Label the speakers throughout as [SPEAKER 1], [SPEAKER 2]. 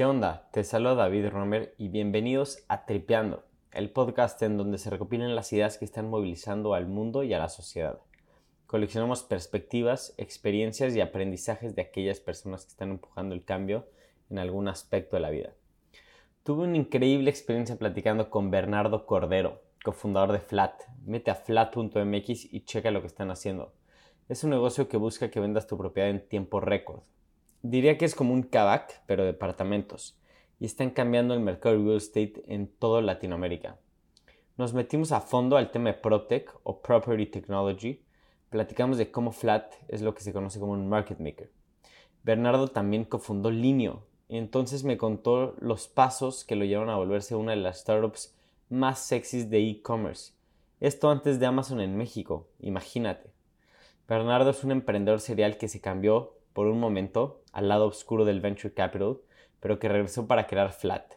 [SPEAKER 1] ¿Qué onda? Te saluda David Romer y bienvenidos a Tripeando, el podcast en donde se recopilan las ideas que están movilizando al mundo y a la sociedad. Coleccionamos perspectivas, experiencias y aprendizajes de aquellas personas que están empujando el cambio en algún aspecto de la vida. Tuve una increíble experiencia platicando con Bernardo Cordero, cofundador de Flat. Mete a flat.mx y checa lo que están haciendo. Es un negocio que busca que vendas tu propiedad en tiempo récord Diría que es como un Kavak, pero de departamentos, y están cambiando el mercado de real estate en toda Latinoamérica. Nos metimos a fondo al tema de PropTech o Property Technology, platicamos de cómo Flat es lo que se conoce como un market maker. Bernardo también cofundó Linio, y entonces me contó los pasos que lo llevan a volverse una de las startups más sexys de e-commerce. Esto antes de Amazon en México, imagínate. Bernardo es un emprendedor serial que se cambió por un momento al lado oscuro del venture capital, pero que regresó para crear Flat.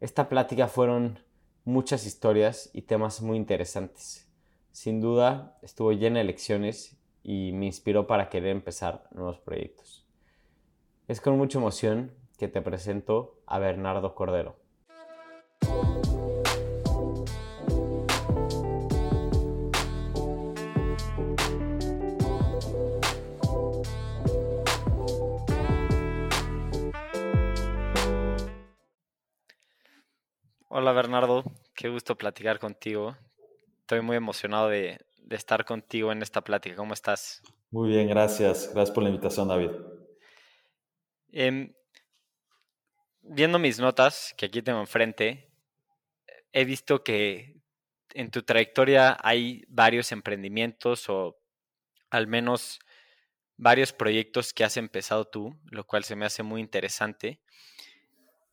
[SPEAKER 1] Esta plática fueron muchas historias y temas muy interesantes. Sin duda estuvo llena de lecciones y me inspiró para querer empezar nuevos proyectos. Es con mucha emoción que te presento a Bernardo Cordero. Hola Bernardo, qué gusto platicar contigo. Estoy muy emocionado de, estar contigo en esta plática. ¿Cómo estás?
[SPEAKER 2] Muy bien, gracias. Gracias por la invitación, David.
[SPEAKER 1] Em, viendo mis notas, que aquí tengo enfrente, he visto que en tu trayectoria hay varios emprendimientos o al menos varios proyectos que has empezado tú, lo cual se me hace muy interesante.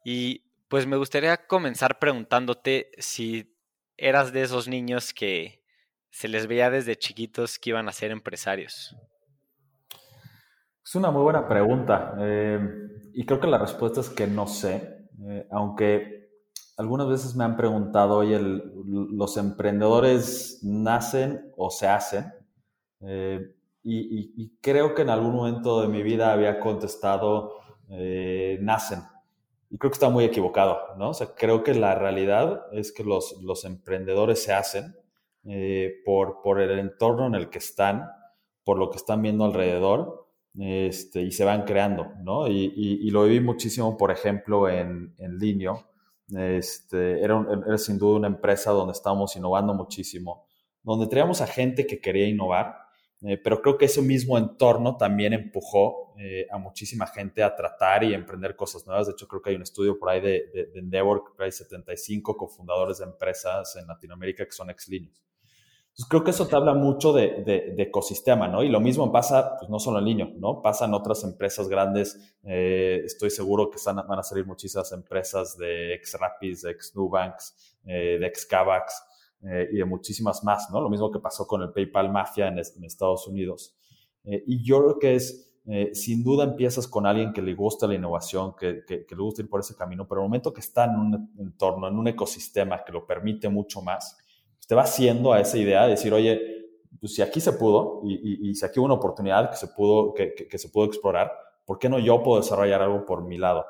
[SPEAKER 1] Y pues me gustaría comenzar preguntándote si eras de esos niños que se les veía desde chiquitos que iban a ser empresarios.
[SPEAKER 2] Es una muy buena pregunta eh, y creo que la respuesta es que no sé, eh, aunque algunas veces me han preguntado, oye, ¿los emprendedores nacen o se hacen? Eh, y, creo que en algún momento de mi vida había contestado, nacen. Y creo que está muy equivocado, ¿no? O sea, creo que la realidad es que los, los emprendedores se hacen eh, por, por el entorno en el que están, por lo que están viendo alrededor, este, y se van creando, ¿no? Y, y, lo viví muchísimo, por ejemplo, en, en Linio. Este, era, era, sin duda una empresa donde estábamos innovando muchísimo, donde teníamos a gente que quería innovar, eh, pero creo que ese mismo entorno también empujó eh, a muchísima gente a tratar y emprender cosas nuevas. De hecho, creo que hay un estudio por ahí de, de, Endeavor, que hay 75 cofundadores de empresas en Latinoamérica que son ex-líneos. Entonces, creo que eso te habla mucho de, de, ecosistema, ¿no? Y lo mismo pasa, pues no solo en Linio, ¿no? Pasa en otras empresas grandes. Eh, estoy seguro que van a salir muchísimas empresas de ex-Rapids, de ex-Nubanks, de ex-Cavax, eh, y de muchísimas más, ¿no? Lo mismo que pasó con el PayPal Mafia en, Estados Unidos. Eh, y yo creo que es, eh, sin duda empiezas con alguien que le gusta la innovación, que, que, le gusta ir por ese camino, pero el momento que está en un entorno, en un ecosistema que lo permite mucho más, pues te va haciendo a esa idea de decir, oye, pues si aquí se pudo y, y, si aquí hubo una oportunidad que se pudo, que, que, se pudo explorar, ¿por qué no yo puedo desarrollar algo por mi lado?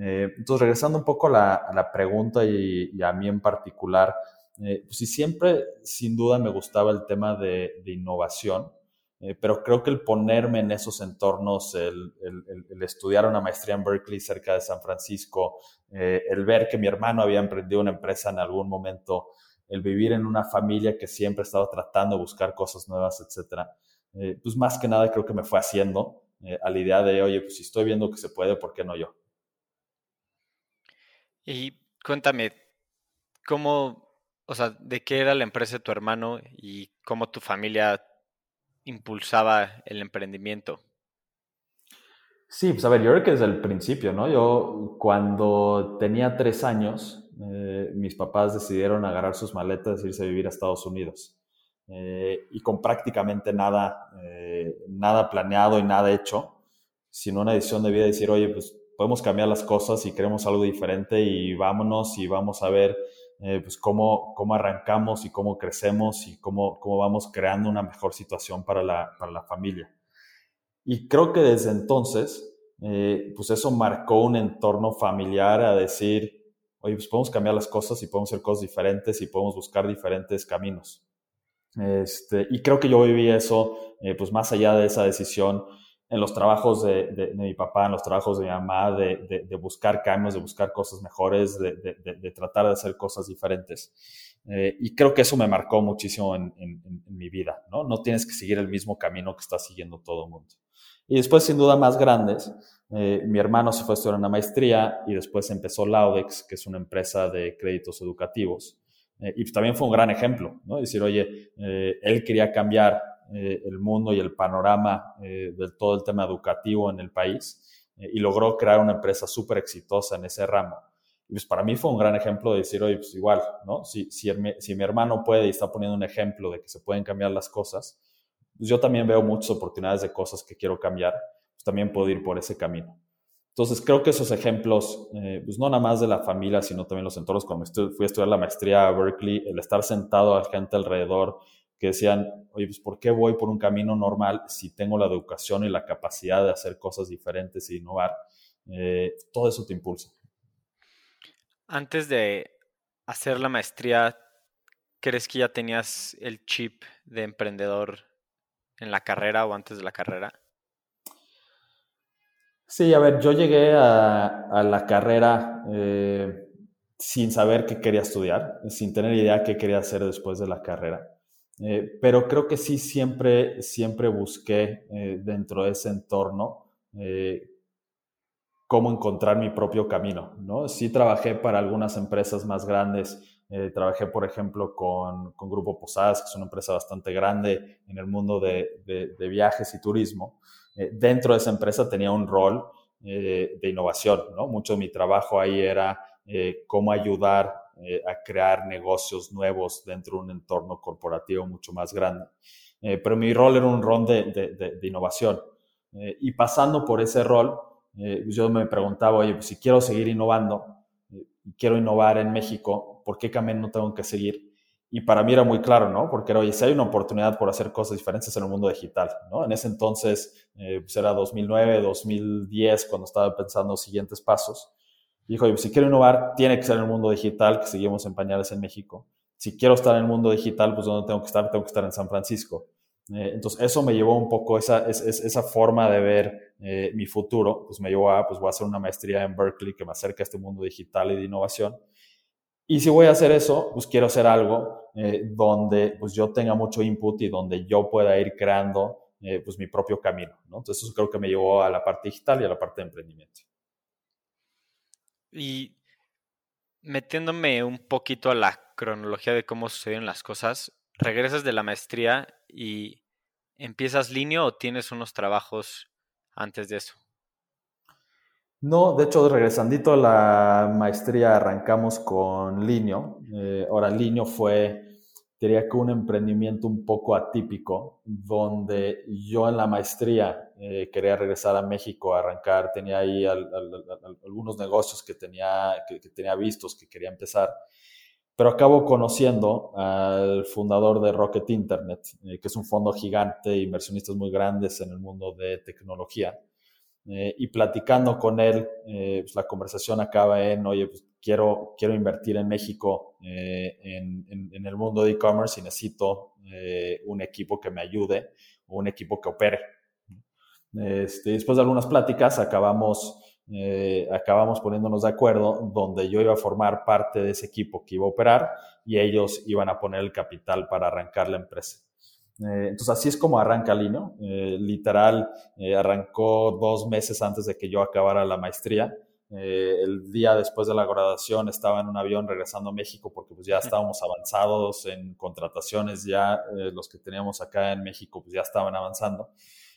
[SPEAKER 2] entonces, regresando un poco a la, a la pregunta y, y, a mí en particular, eh, pues sí, siempre, sin duda, me gustaba el tema de, innovación, eh, pero creo que el ponerme en esos entornos, el, estudiar una maestría en Berkeley cerca de San Francisco, eh, el ver que mi hermano había emprendido una empresa en algún momento, el vivir en una familia que siempre estaba tratando de buscar cosas nuevas, etcétera, pues más que nada creo que me fue haciendo a la idea de, oye, pues si estoy viendo que se puede, ¿por qué no yo?
[SPEAKER 1] Y cuéntame, ¿cómo o sea, de qué era la empresa de tu hermano y cómo tu familia impulsaba el emprendimiento.
[SPEAKER 2] Sí, pues a ver, yo creo que desde el principio, ¿no? Yo cuando tenía tres años, eh, mis papás decidieron agarrar sus maletas e irse a vivir a Estados Unidos. Eh, y con prácticamente nada, eh, nada planeado y nada hecho, sino una decisión de vida de decir, oye, pues podemos cambiar las cosas y queremos algo diferente y vámonos y vamos a ver eh, pues cómo, cómo arrancamos y cómo crecemos y cómo, cómo vamos creando una mejor situación para la, para la familia. Y creo que desde entonces eh, pues eso marcó un entorno familiar a decir, oye, pues podemos cambiar las cosas y podemos hacer cosas diferentes y podemos buscar diferentes caminos. Este, y creo que yo viví eso, eh, pues más allá de esa decisión, en los trabajos de, mi papá, en los trabajos de mi mamá, de, buscar cambios, de buscar cosas mejores, de, tratar de hacer cosas diferentes. Eh, y creo que eso me marcó muchísimo en, mi vida, ¿no? No tienes que seguir el mismo camino que está siguiendo todo el mundo. Y después, sin duda, más grandes, eh, mi hermano se fue a estudiar una maestría y después empezó Laudex, que es una empresa de créditos educativos. Eh, y también fue un gran ejemplo, ¿no? Decir, oye, él quería cambiar el mundo y el panorama de todo el tema educativo en el país y logró crear una empresa súper exitosa en ese ramo y pues para mí fue un gran ejemplo de decir, oye, pues igual, ¿no? Si, si, si mi hermano puede y está poniendo un ejemplo de que se pueden cambiar las cosas, pues yo también veo muchas oportunidades de cosas que quiero cambiar, pues también puedo ir por ese camino. Entonces creo que esos ejemplos, eh, pues no nada más de la familia, sino también los entornos, cuando fui a estudiar la maestría a Berkeley, el estar sentado a gente alrededor que decían, oye, pues ¿por qué voy por un camino normal si tengo la educación y la capacidad de hacer cosas diferentes e innovar? Eh, todo eso te impulsa.
[SPEAKER 3] Antes de hacer la maestría, ¿crees que ya tenías el chip de emprendedor en la carrera o antes de la carrera?
[SPEAKER 2] Sí, a ver, yo llegué a, la carrera eh, sin saber qué quería estudiar, sin tener idea qué quería hacer después de la carrera. Eh, pero creo que sí siempre, siempre busqué eh, dentro de ese entorno cómo encontrar mi propio camino, ¿no? Sí trabajé para algunas empresas más grandes, eh, trabajé, por ejemplo, con, con, Grupo Posadas, que es una empresa bastante grande en el mundo de, de, viajes y turismo. Eh, dentro de esa empresa tenía un rol eh, de innovación, ¿no? Mucho de mi trabajo ahí era cómo ayudar a crear negocios nuevos dentro de un entorno corporativo mucho más grande. pero mi rol era un rol de, de innovación. y pasando por ese rol, eh, yo me preguntaba, oye, pues si quiero seguir innovando eh, quiero innovar en México, ¿por qué camino tengo que seguir? Y para mí era muy claro, ¿no? Porque era, oye, si hay una oportunidad por hacer cosas diferentes en el mundo digital, ¿no? En ese entonces, eh, pues era 2009, 2010, cuando estaba pensando los siguientes pasos. Dijo, pues si quiero innovar, tiene que ser en el mundo digital, que seguimos en pañales en México. Si quiero estar en el mundo digital, pues ¿dónde tengo que estar? Tengo que estar en San Francisco. Eh, entonces, eso me llevó un poco, esa, esa forma de ver eh, mi futuro, pues me llevó a, pues voy a hacer una maestría en Berkeley que me acerca a este mundo digital y de innovación. Y si voy a hacer eso, pues quiero hacer algo eh, donde pues yo tenga mucho input y donde yo pueda ir creando pues mi propio camino, ¿no? Entonces, eso creo que me llevó a la parte digital y a la parte de emprendimiento.
[SPEAKER 3] Y metiéndome un poquito a la cronología de cómo sucedieron las cosas, regresas de la maestría y empiezas línea o tienes unos trabajos antes de eso?
[SPEAKER 2] No, de hecho, regresandito a la maestría arrancamos con Linio. Eh, ahora, Linio fue, diría que un emprendimiento un poco atípico, donde yo en la maestría eh, quería regresar a México a arrancar, tenía ahí algunos negocios que tenía, que tenía vistos, que quería empezar pero acabo conociendo al fundador de Rocket Internet, eh, que es un fondo gigante, inversionistas muy grandes en el mundo de tecnología. Eh, y platicando con él, eh, pues la conversación acaba en, oye, pues quiero, quiero invertir en México en, en, el mundo de e-commerce y necesito un equipo que me ayude o un equipo que opere. Este, después de algunas pláticas acabamos eh, acabamos poniéndonos de acuerdo donde yo iba a formar parte de ese equipo que iba a operar y ellos iban a poner el capital para arrancar la empresa. Eh, entonces así es como arranca Lino. Eh, literal, arrancó dos meses antes de que yo acabara la maestría. El día después de la graduación estaba en un avión regresando a México porque pues ya estábamos avanzados en contrataciones, ya los que teníamos acá en México pues ya estaban avanzando.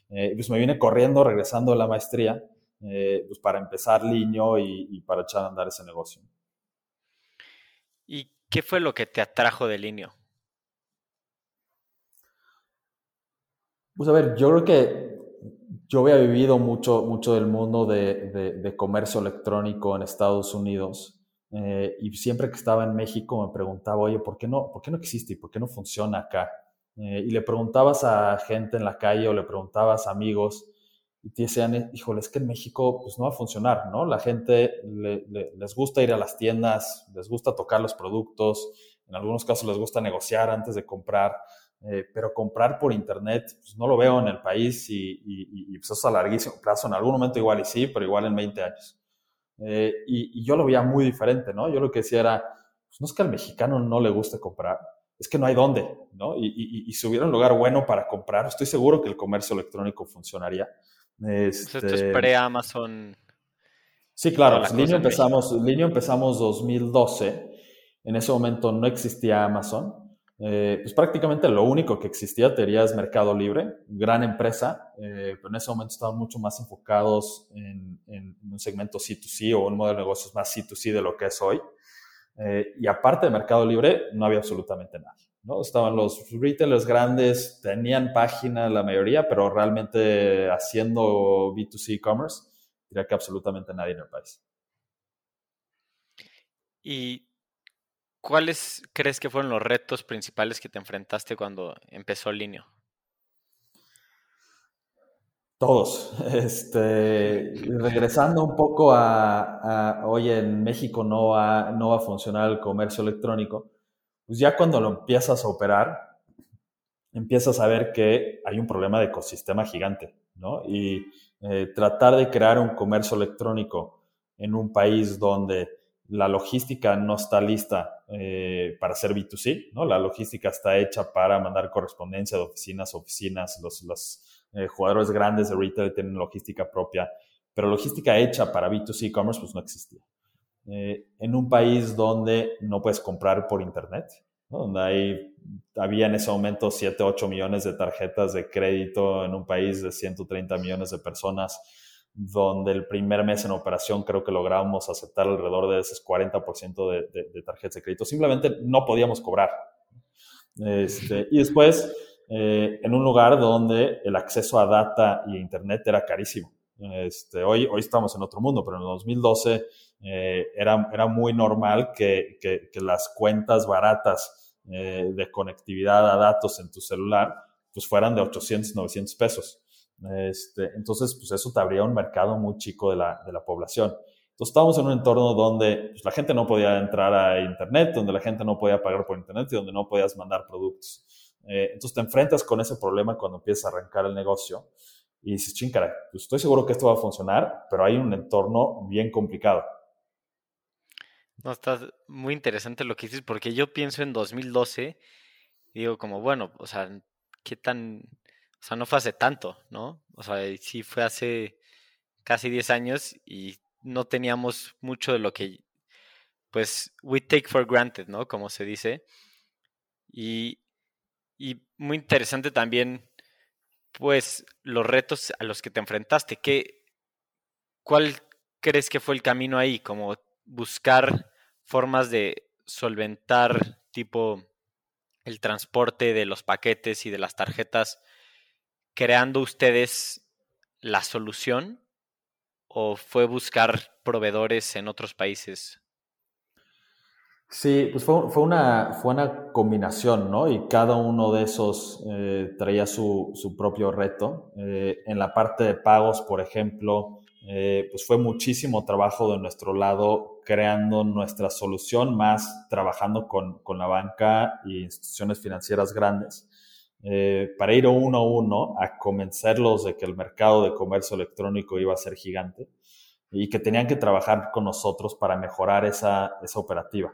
[SPEAKER 2] pues me vine corriendo regresando a la maestría eh, pues para empezar Liño y, para echar a andar ese negocio.
[SPEAKER 3] ¿Y qué fue lo que te atrajo de Liño?
[SPEAKER 2] Pues a ver, yo creo que yo había vivido mucho, mucho del mundo de, comercio electrónico en Estados Unidos eh, y siempre que estaba en México me preguntaba, oye, ¿por qué no, por qué no existe y por qué no funciona acá? Eh, y le preguntabas a gente en la calle o le preguntabas a amigos y te decían, híjole, es que en México pues no va a funcionar, ¿no? La gente les gusta ir a las tiendas, les gusta tocar los productos, en algunos casos les gusta negociar antes de comprar, eh, pero comprar por internet pues no lo veo en el país y, y, pues eso es a larguísimo plazo, en algún momento igual y sí, pero igual en 20 años. Eh, y, yo lo veía muy diferente, ¿no? Yo lo que decía era, pues no es que al mexicano no le guste comprar, es que no hay dónde, ¿no? Y, y, si hubiera un lugar bueno para comprar, estoy seguro que el comercio electrónico funcionaría.
[SPEAKER 1] Este, esto es pre-Amazon.
[SPEAKER 2] Sí, claro. Linio empezamos, Linio empezamos 2012. En ese momento no existía Amazon. Eh, pues prácticamente lo único que existía, teoría, es Mercado Libre, gran empresa, eh, pero en ese momento estaban mucho más enfocados en, un segmento C2C o un modelo de negocios más C2C de lo que es hoy. Eh, y aparte de Mercado Libre, no había absolutamente nada. ¿no? Estaban los retailers grandes, tenían página la mayoría, pero realmente haciendo B2C e-commerce, diría que absolutamente nadie en el país.
[SPEAKER 1] ¿Y cuáles crees que fueron los retos principales que te enfrentaste cuando empezó Linio?
[SPEAKER 2] Todos. Este, regresando un poco a, hoy en México no va, no va a funcionar el comercio electrónico pues ya cuando lo empiezas a operar, empiezas a ver que hay un problema de ecosistema gigante, ¿no? Y eh, tratar de crear un comercio electrónico en un país donde la logística no está lista eh, para hacer B2C, ¿no? La logística está hecha para mandar correspondencia de oficinas a oficinas, los, los eh, jugadores grandes de retail tienen logística propia, pero logística hecha para B2C e-commerce pues no existía. Eh, en un país donde no puedes comprar por internet, donde hay, había en ese momento 7, 8 millones de tarjetas de crédito en un país de 130 millones de personas, donde el primer mes en operación creo que logramos aceptar alrededor de ese 40% de, de, tarjetas de crédito. Simplemente no podíamos cobrar. Este, y después, eh, en un lugar donde el acceso a data y internet era carísimo. Este, hoy, hoy estamos en otro mundo, pero en el 2012 eh, era, era muy normal que, que, las cuentas baratas eh, de conectividad a datos en tu celular pues fueran de 800, 900 pesos. Este, entonces, pues eso te abría un mercado muy chico de la, de la población. Entonces, estábamos en un entorno donde pues, la gente no podía entrar a Internet, donde la gente no podía pagar por Internet y donde no podías mandar productos. Eh, entonces, te enfrentas con ese problema cuando empiezas a arrancar el negocio y dices, ching, pues estoy seguro que esto va a funcionar, pero hay un entorno bien complicado.
[SPEAKER 1] No, está muy interesante lo que dices, porque yo pienso en 2012 y digo como, bueno, o sea, ¿qué tan...? O sea, no fue hace tanto, ¿no? O sea, sí fue hace casi 10 años y no teníamos mucho de lo que, pues, we take for granted, ¿no? Como se dice. Y, y muy interesante también, pues, los retos a los que te enfrentaste. ¿Qué, ¿Cuál crees que fue el camino ahí? Como buscar formas de solventar tipo el transporte de los paquetes y de las tarjetas, creando ustedes la solución o fue buscar proveedores en otros países?
[SPEAKER 2] Sí, pues fue, una, fue una combinación, ¿no? Y cada uno de esos eh, traía su, propio reto. Eh, en la parte de pagos, por ejemplo, eh, pues fue muchísimo trabajo de nuestro lado creando nuestra solución, más trabajando con, con la banca y instituciones financieras grandes, eh, para ir uno a uno a convencerlos de que el mercado de comercio electrónico iba a ser gigante y que tenían que trabajar con nosotros para mejorar esa, esa operativa.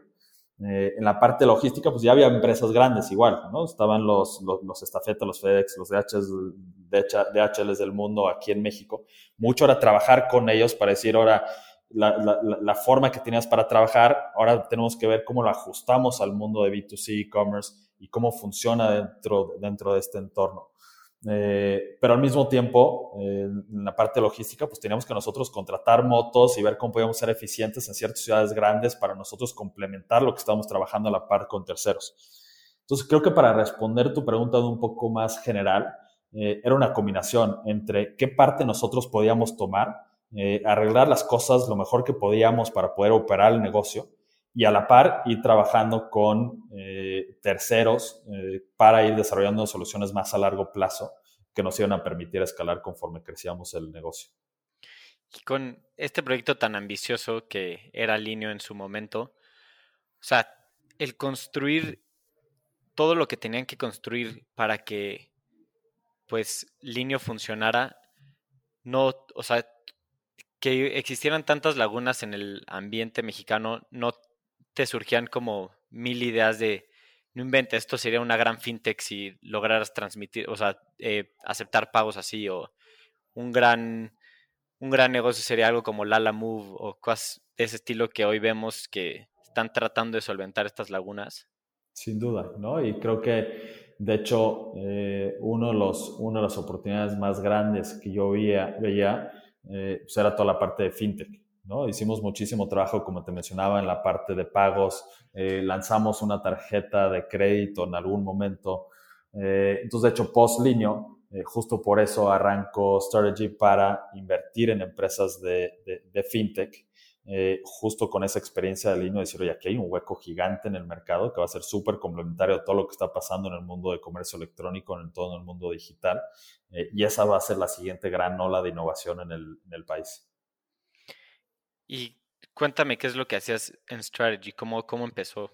[SPEAKER 2] Eh, en la parte logística, pues ya había empresas grandes igual, ¿no? Estaban los, los, los Estafeta, los FedEx, los DHL, DHLs del mundo aquí en México. Mucho era trabajar con ellos para decir, ahora, la, la, la, forma que tenías para trabajar, ahora tenemos que ver cómo lo ajustamos al mundo de B2C e-commerce y cómo funciona dentro, dentro de este entorno. Eh, pero al mismo tiempo, eh, en la parte logística, pues teníamos que nosotros contratar motos y ver cómo podíamos ser eficientes en ciertas ciudades grandes para nosotros complementar lo que estábamos trabajando a la par con terceros. Entonces, creo que para responder tu pregunta de un poco más general, eh, era una combinación entre qué parte nosotros podíamos tomar, arreglar las cosas lo mejor que podíamos para poder operar el negocio y a la par ir trabajando con terceros para ir desarrollando soluciones más a largo plazo que nos iban a permitir escalar conforme crecíamos el negocio.
[SPEAKER 1] Y con este proyecto tan ambicioso que era Linio en su momento, o sea, el construir todo lo que tenían que construir para que pues Linio funcionara, no, o sea, que existieran tantas lagunas en el ambiente mexicano, no te surgían como mil ideas de, no inventes, esto sería una gran fintech si lograras transmitir, o sea, eh, aceptar pagos así, o un gran un gran negocio sería algo como Lala Move o cosas de ese estilo que hoy vemos que están tratando de solventar estas lagunas?
[SPEAKER 2] Sin duda, ¿no? Y creo que, de hecho, eh, uno de los, una de las oportunidades más grandes que yo veía, veía eh, pues era toda la parte de fintech. ¿no? Hicimos muchísimo trabajo, como te mencionaba, en la parte de pagos. Eh, lanzamos una tarjeta de crédito en algún momento. entonces, de hecho, post-linio, eh, justo por eso arranco Strategy para invertir en empresas de, de, fintech, eh, justo con esa experiencia de línea, decir, oye, aquí hay un hueco gigante en el mercado que va a ser súper complementario a todo lo que está pasando en el mundo de comercio electrónico, en todo el mundo digital, eh, y esa va a ser la siguiente gran ola de innovación en el, en el país.
[SPEAKER 1] Y cuéntame qué es lo que hacías en Strategy, cómo, cómo empezó.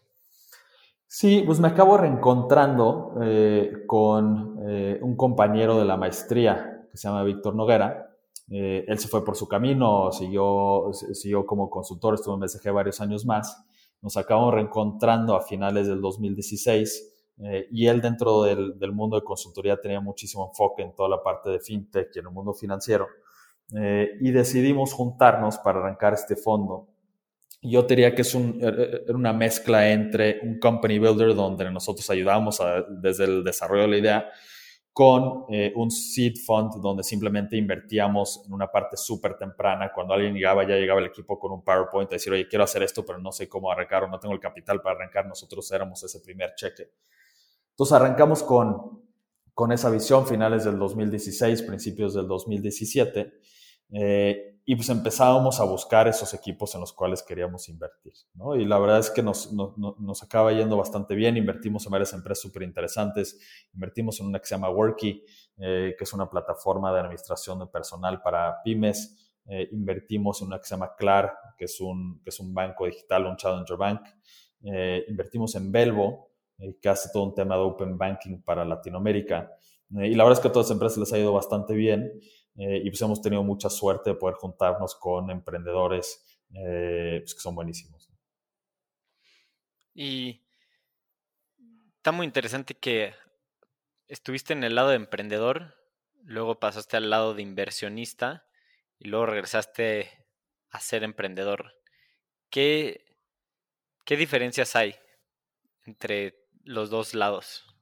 [SPEAKER 2] Sí, pues me acabo reencontrando eh, con eh, un compañero de la maestría que se llama Víctor Noguera. Eh, él se fue por su camino, siguió, siguió como consultor, estuvo en BCG varios años más. Nos acabamos reencontrando a finales del 2016 y él dentro del, mundo de consultoría tenía muchísimo enfoque en toda la parte de fintech y en el mundo financiero. y decidimos juntarnos para arrancar este fondo yo diría que es er, er, er, una mezcla entre un company builder donde nosotros ayudamos desde el desarrollo de la idea con eh, un seed fund donde simplemente invertíamos en una parte súper temprana. Cuando alguien llegaba, ya llegaba el equipo con un PowerPoint a decir, oye, quiero hacer esto, pero no sé cómo arrancar o no tengo el capital para arrancar. Nosotros éramos ese primer cheque. Entonces arrancamos con, con esa visión finales del 2016, principios del 2017. Eh, y pues empezábamos a buscar esos equipos en los cuales queríamos invertir. Y la verdad es que nos, nos, acaba yendo bastante bien, invertimos en varias empresas súper interesantes, invertimos en una que se llama Worky, eh, que es una plataforma de administración de personal para pymes, eh, invertimos en una que se llama Clar, que es un, que es un banco digital, un challenger bank, eh, invertimos en Belvo, que hace todo un tema de open banking para Latinoamérica, y la verdad es que a todas las empresas les ha ido bastante bien, eh, y pues hemos tenido mucha suerte de poder juntarnos con emprendedores eh, pues que son buenísimos.
[SPEAKER 1] Y está muy interesante que estuviste en el lado de emprendedor, luego pasaste al lado de inversionista y luego regresaste a ser emprendedor. ¿Qué, qué diferencias hay entre los dos lados?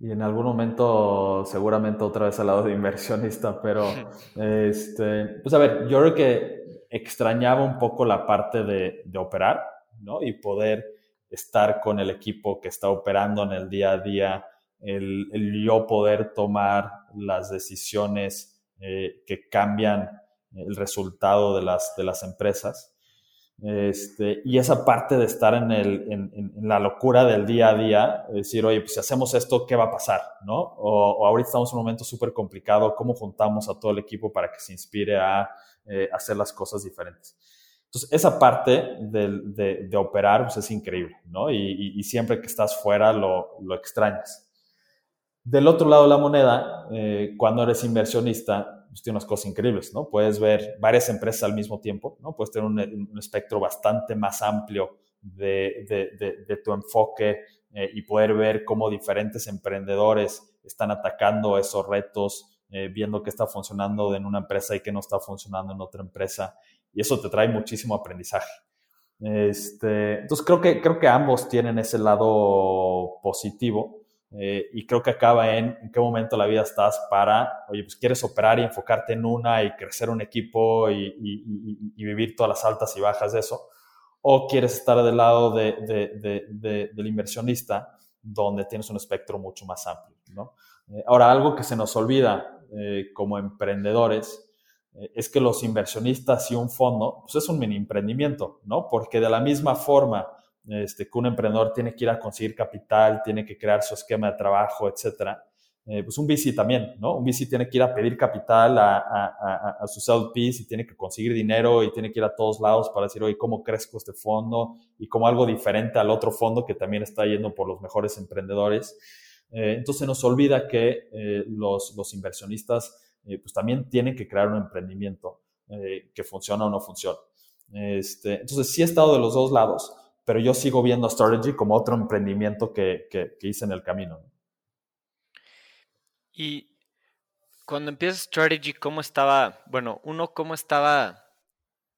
[SPEAKER 2] Y en algún momento seguramente otra vez al lado de inversionista, pero este, pues a ver, yo creo que extrañaba un poco la parte de, de, operar, ¿no? Y poder estar con el equipo que está operando en el día a día, el, el yo poder tomar las decisiones eh, que cambian el resultado de las, de las empresas. Este, y esa parte de estar en, el, en, la locura del día a día, decir, oye, pues si hacemos esto, ¿qué va a pasar? ¿no? O, ahorita estamos en un momento súper complicado, ¿cómo juntamos a todo el equipo para que se inspire a eh, hacer las cosas diferentes? Entonces, esa parte de, de, operar pues es increíble, ¿no? Y, y, siempre que estás fuera lo, lo, extrañas. Del otro lado de la moneda, eh, cuando eres inversionista, pues, tiene unas cosas increíbles, ¿no? Puedes ver varias empresas al mismo tiempo, ¿no? Puedes tener un, espectro bastante más amplio de, tu enfoque eh, y poder ver cómo diferentes emprendedores están atacando esos retos, eh, viendo qué está funcionando en una empresa y qué no está funcionando en otra empresa. Y eso te trae muchísimo aprendizaje. Este, entonces creo que, creo que ambos tienen ese lado positivo. Eh, y creo que acaba en en qué momento de la vida estás para, oye, pues quieres operar y enfocarte en una y crecer un equipo y, y, vivir todas las altas y bajas de eso, o quieres estar del lado de, de, de, del inversionista donde tienes un espectro mucho más amplio. ¿no? Eh, ahora, algo que se nos olvida eh, como emprendedores es que los inversionistas y un fondo, pues es un mini emprendimiento, ¿no? Porque de la misma forma este, que un emprendedor tiene que ir a conseguir capital, tiene que crear su esquema de trabajo, etcétera. eh, pues un VC también, ¿no? Un VC tiene que ir a pedir capital a, a, a, sus LPs y tiene que conseguir dinero y tiene que ir a todos lados para decir, oye, ¿cómo crezco este fondo? Y como algo diferente al otro fondo que también está yendo por los mejores emprendedores. Eh, entonces nos olvida que eh, los, los, inversionistas pues también tienen que crear un emprendimiento que funciona o no funciona. Este, entonces sí he estado de los dos lados, pero yo sigo viendo Strategy como otro emprendimiento que, que, que hice en el camino.
[SPEAKER 1] Y cuando empieza Strategy, ¿cómo estaba, bueno, uno, cómo estaba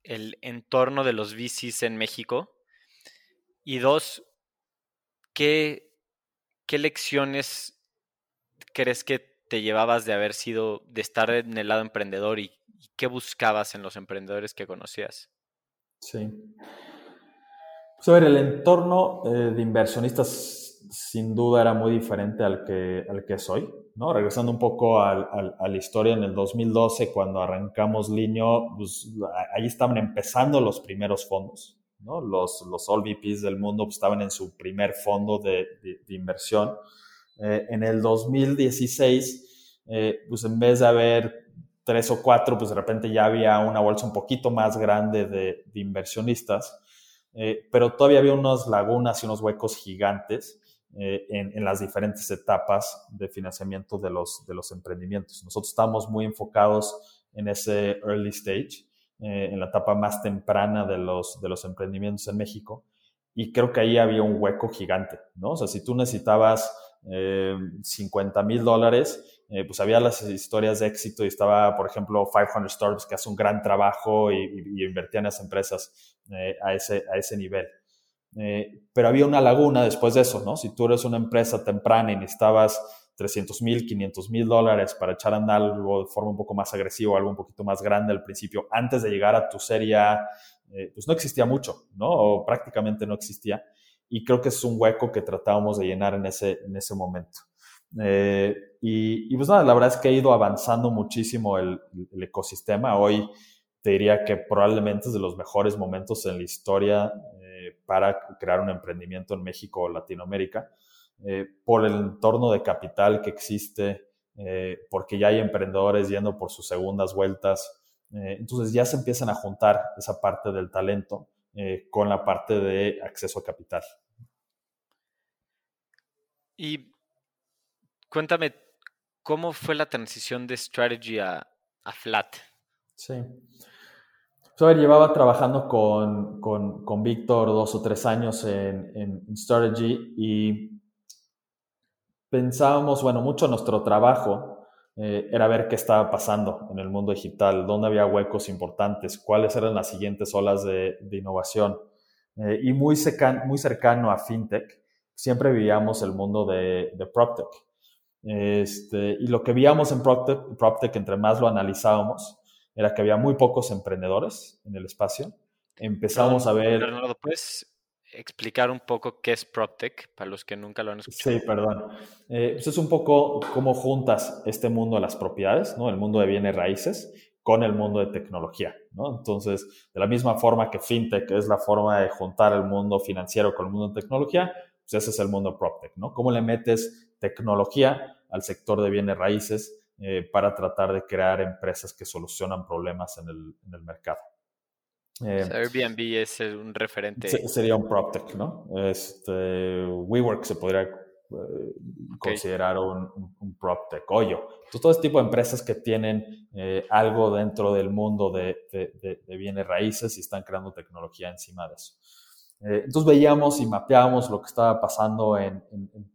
[SPEAKER 1] el entorno de los VCs en México? Y dos, ¿qué, qué lecciones crees que te llevabas de haber sido, de estar en el lado emprendedor y, qué buscabas en los emprendedores que conocías?
[SPEAKER 2] Sí. Pues a el entorno eh, de inversionistas sin duda era muy diferente al que, al que soy. ¿no? Regresando un poco a la historia, en el 2012, cuando arrancamos Liño, pues, ahí estaban empezando los primeros fondos. ¿no? Los, los All VPs del mundo pues, estaban en su primer fondo de, de, inversión. Eh, en el 2016, eh, pues en vez de haber tres o cuatro, pues de repente ya había una bolsa un poquito más grande de, de inversionistas, eh, pero todavía había unas lagunas y unos huecos gigantes eh, en, las diferentes etapas de financiamiento de los, de los emprendimientos. Nosotros estamos muy enfocados en ese early stage, eh, en la etapa más temprana de los, de los emprendimientos en México, y creo que ahí había un hueco gigante, ¿no? O sea, si tú necesitabas 50 eh, mil dólares, pues había las historias de éxito y estaba, por ejemplo, 500 Startups que hace un gran trabajo y, y, invertía en las empresas a, ese, a ese nivel. Eh, pero había una laguna después de eso, ¿no? Si tú eres una empresa temprana y necesitabas 300 mil, 500 mil dólares para echar a andar algo de forma un poco más agresiva, algo un poquito más grande al principio, antes de llegar a tu serie eh, pues no existía mucho, ¿no? O prácticamente no existía. Y creo que es un hueco que tratábamos de llenar en ese, en ese momento. Eh, y, pues nada, la verdad es que ha ido avanzando muchísimo el, ecosistema. Hoy te diría que probablemente es de los mejores momentos en la historia para crear un emprendimiento en México o Latinoamérica, eh, por el entorno de capital que existe, eh, porque ya hay emprendedores yendo por sus segundas vueltas. Eh, entonces ya se empiezan a juntar esa parte del talento con la parte de acceso a capital.
[SPEAKER 1] Y cuéntame, ¿cómo fue la transición de Strategy a, Flat?
[SPEAKER 2] Sí. Yo llevaba trabajando con, con, con Víctor dos o tres años en, en, Strategy y pensábamos, bueno, mucho nuestro trabajo eh, era ver qué estaba pasando en el mundo digital, dónde había huecos importantes, cuáles eran las siguientes olas de, de innovación. Eh, y muy, muy cercano a FinTech, siempre vivíamos el mundo de, de PropTech. Este, y lo que veíamos en PropTech, PropTech, entre más lo analizábamos, era que había muy pocos emprendedores en el espacio. Empezamos a ver...
[SPEAKER 1] Bernardo, ¿puedes explicar un poco qué es PropTech para los que nunca lo han escuchado?
[SPEAKER 2] Sí, perdón. Eh, pues es un poco cómo juntas este mundo de las propiedades, ¿no? el mundo de bienes raíces, con el mundo de tecnología. ¿no? Entonces, de la misma forma que FinTech es la forma de juntar el mundo financiero con el mundo de tecnología, pues ese es el mundo PropTech. ¿no? ¿Cómo le metes tecnología al sector de bienes raíces eh, para tratar de crear empresas que solucionan problemas en el, en el mercado.
[SPEAKER 1] Eh, Airbnb es un referente.
[SPEAKER 2] Sería un PropTech, ¿no? Este, WeWork se podría eh, considerar un, un, PropTech. Oyo. Entonces, todo este tipo de empresas que tienen algo dentro del mundo de, de, de, bienes raíces y están creando tecnología encima de eso. Entonces veíamos y mapeábamos lo que estaba pasando en,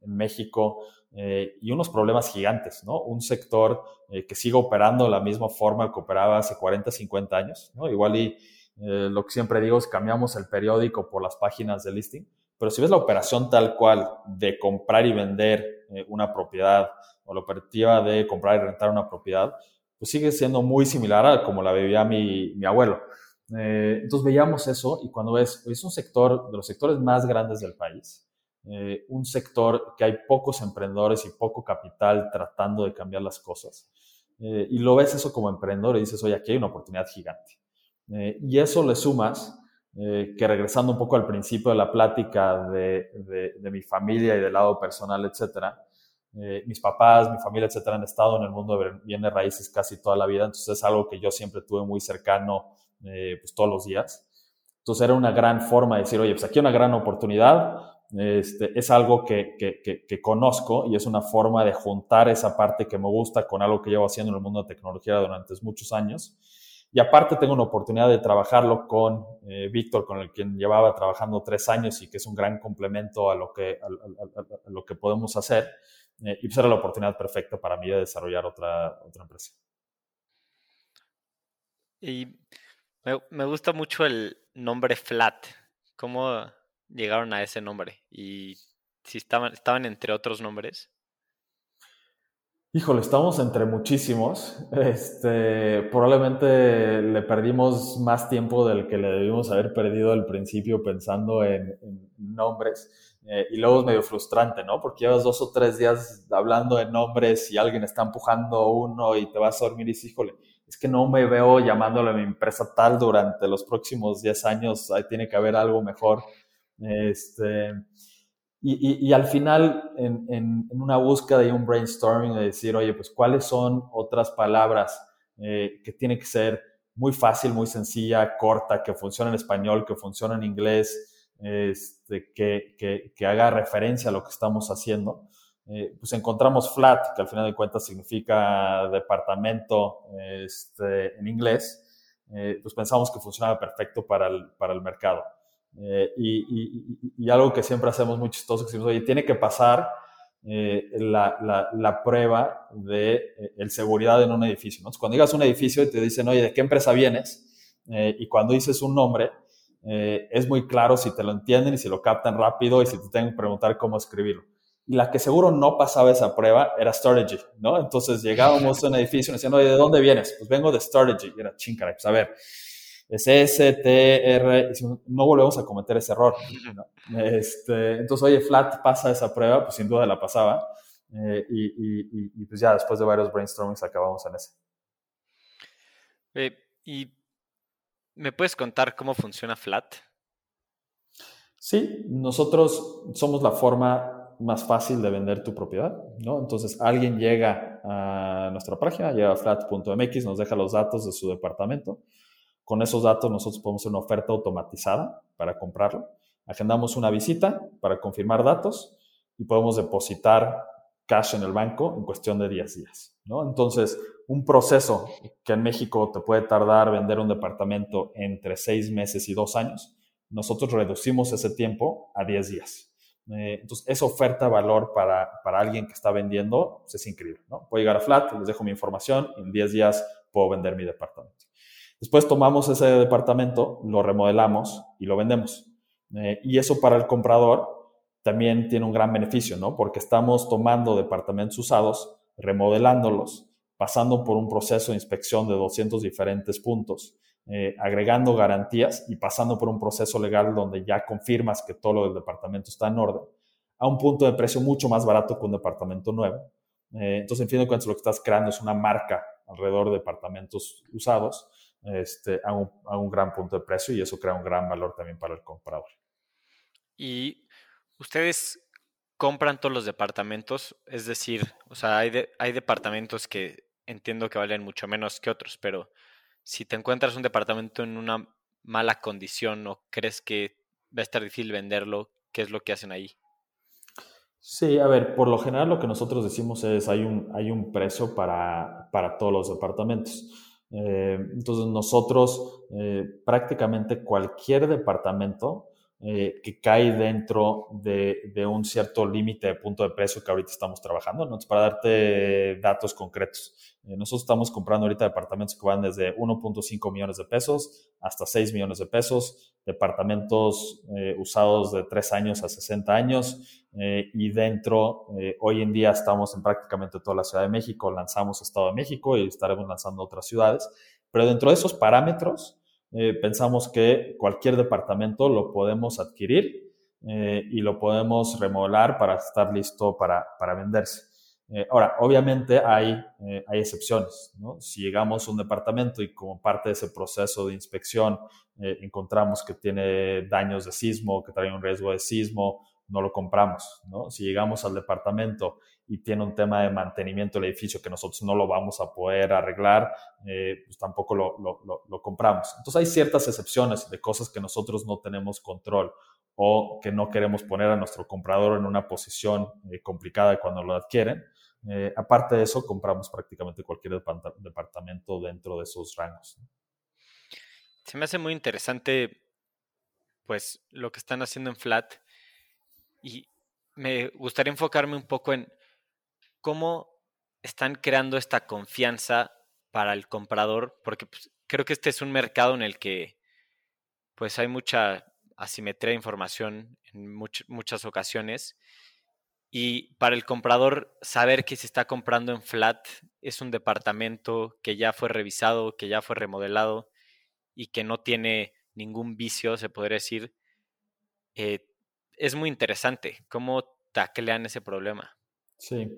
[SPEAKER 2] México eh, y unos problemas gigantes, ¿no? Un sector eh, que sigue operando de la misma forma que operaba hace 40, 50 años, ¿no? Igual y eh, lo que siempre digo es cambiamos el periódico por las páginas de listing, pero si ves la operación tal cual de comprar y vender una propiedad o la operativa de comprar y rentar una propiedad, pues sigue siendo muy similar a como la vivía mi abuelo. Entonces veíamos eso y cuando ves, es un sector de los sectores más grandes del país, eh, un sector que hay pocos emprendedores y poco capital tratando de cambiar las cosas. Eh, y lo ves eso como emprendedor y dices, oye, aquí hay una oportunidad gigante. Eh, y eso le sumas, que regresando un poco al principio de la plática de, de, mi familia y del lado personal, etcétera, mis papás, mi familia, etcétera, han estado en el mundo de bienes raíces casi toda la vida, entonces es algo que yo siempre tuve muy cercano pues todos los días. Entonces era una gran forma de decir, oye, pues aquí hay una gran oportunidad, este, es algo que, que, conozco y es una forma de juntar esa parte que me gusta con algo que llevo haciendo en el mundo de tecnología durante muchos años. Y aparte tengo una oportunidad de trabajarlo con eh, Víctor, con el quien llevaba trabajando tres años y que es un gran complemento a lo que, a, lo que podemos hacer. Eh, y pues era la oportunidad perfecta para mí de desarrollar otra, otra empresa.
[SPEAKER 1] Y me, gusta mucho el nombre Flat. ¿Cómo, llegaron a ese nombre? Y si estaban, estaban entre otros nombres.
[SPEAKER 2] Híjole, estamos entre muchísimos. Este, probablemente le perdimos más tiempo del que le debimos haber perdido al principio pensando en, nombres. Eh, y luego es medio frustrante, ¿no? Porque llevas dos o tres días hablando de nombres y alguien está empujando uno y te vas a dormir y dices, híjole, es que no me veo llamándole a mi empresa tal durante los próximos 10 años, ahí tiene que haber algo mejor. Este, y, al final, en, una búsqueda y un brainstorming de decir, oye, pues cuáles son otras palabras eh, que tiene que ser muy fácil, muy sencilla, corta, que funcione en español, que funcione en inglés, este, que, haga referencia a lo que estamos haciendo. Eh, pues encontramos flat, que al final de cuentas significa departamento este, en inglés, eh, pues pensamos que funcionaba perfecto para el, para el mercado. Eh, y, algo que siempre hacemos muy chistoso, que decimos, oye, tiene que pasar eh, la, la, prueba de el seguridad en un edificio. ¿no? cuando llegas a un edificio y te dicen, oye, ¿de qué empresa vienes? y cuando dices un nombre, es muy claro si te lo entienden y si lo captan rápido y si te tienen que preguntar cómo escribirlo. Y la que seguro no pasaba esa prueba era Strategy, ¿no? Entonces llegábamos a un edificio y nos decían, oye, ¿de dónde vienes? Pues vengo de Strategy. Y era, chingada, pues a ver, es S, T, R, no volvemos a cometer ese error. Este, entonces, oye, Flat pasa esa prueba, pues sin duda la pasaba. Eh, y, pues ya después de varios brainstormings acabamos en ese.
[SPEAKER 1] Eh, ¿Y me puedes contar cómo funciona Flat?
[SPEAKER 2] Sí, nosotros somos la forma más fácil de vender tu propiedad, ¿no? Entonces, alguien llega a nuestra página, llega a flat.mx, nos deja los datos de su departamento con esos datos nosotros podemos hacer una oferta automatizada para comprarlo. Agendamos una visita para confirmar datos y podemos depositar cash en el banco en cuestión de 10 días. ¿no? Entonces, un proceso que en México te puede tardar vender un departamento entre 6 meses y 2 años, nosotros reducimos ese tiempo a 10 días. Eh, entonces, esa oferta valor para, para, alguien que está vendiendo pues, es increíble. ¿no? Puedo llegar a Flat, les dejo mi información en 10 días puedo vender mi departamento. Después tomamos ese departamento, lo remodelamos y lo vendemos. Eh, y eso para el comprador también tiene un gran beneficio, ¿no? Porque estamos tomando departamentos usados, remodelándolos, pasando por un proceso de inspección de 200 diferentes puntos, eh, agregando garantías y pasando por un proceso legal donde ya confirmas que todo lo del departamento está en orden, a un punto de precio mucho más barato que un departamento nuevo. Eh, entonces, en fin de cuentas, lo que estás creando es una marca alrededor de departamentos usados este, a, un, gran punto de precio y eso crea un gran valor también para el comprador.
[SPEAKER 1] Y ustedes compran todos los departamentos, es decir, o sea, hay, hay departamentos que entiendo que valen mucho menos que otros, pero si te encuentras un departamento en una mala condición o crees que va a estar difícil venderlo, ¿qué es lo que hacen ahí?
[SPEAKER 2] Sí, a ver, por lo general lo que nosotros decimos es hay un, hay un precio para, para todos los departamentos. Eh, entonces nosotros eh, prácticamente cualquier departamento eh, que cae dentro de, un cierto límite de punto de precio que ahorita estamos trabajando, ¿no? para darte datos concretos. nosotros estamos comprando ahorita departamentos que van desde 1.5 millones de pesos hasta 6 millones de pesos, departamentos usados de 3 años a 60 años, eh, y dentro, eh, hoy en día estamos en prácticamente toda la Ciudad de México, lanzamos Estado de México y estaremos lanzando otras ciudades, pero dentro de esos parámetros eh, pensamos que cualquier departamento lo podemos adquirir y lo podemos remodelar para estar listo para, para venderse. ahora, obviamente hay, hay excepciones. ¿no? Si llegamos a un departamento y como parte de ese proceso de inspección encontramos que tiene daños de sismo, que trae un riesgo de sismo, no lo compramos, ¿no? Si llegamos al departamento y tiene un tema de mantenimiento del edificio que nosotros no lo vamos a poder arreglar, eh, pues tampoco lo, lo, compramos. Entonces hay ciertas excepciones de cosas que nosotros no tenemos control o que no queremos poner a nuestro comprador en una posición eh, complicada cuando lo adquieren. Eh, aparte de eso, compramos prácticamente cualquier departamento dentro de esos rangos.
[SPEAKER 1] Se me hace muy interesante, pues, lo que están haciendo en Flat y me gustaría enfocarme un poco en cómo están creando esta confianza para el comprador, porque pues, creo que este es un mercado en el que pues hay mucha asimetría de información en muchas ocasiones y para el comprador saber que se está comprando en flat es un departamento que ya fue revisado, que ya fue remodelado y que no tiene ningún vicio, se podría decir, eh, es muy interesante cómo taclean ese problema.
[SPEAKER 2] Sí.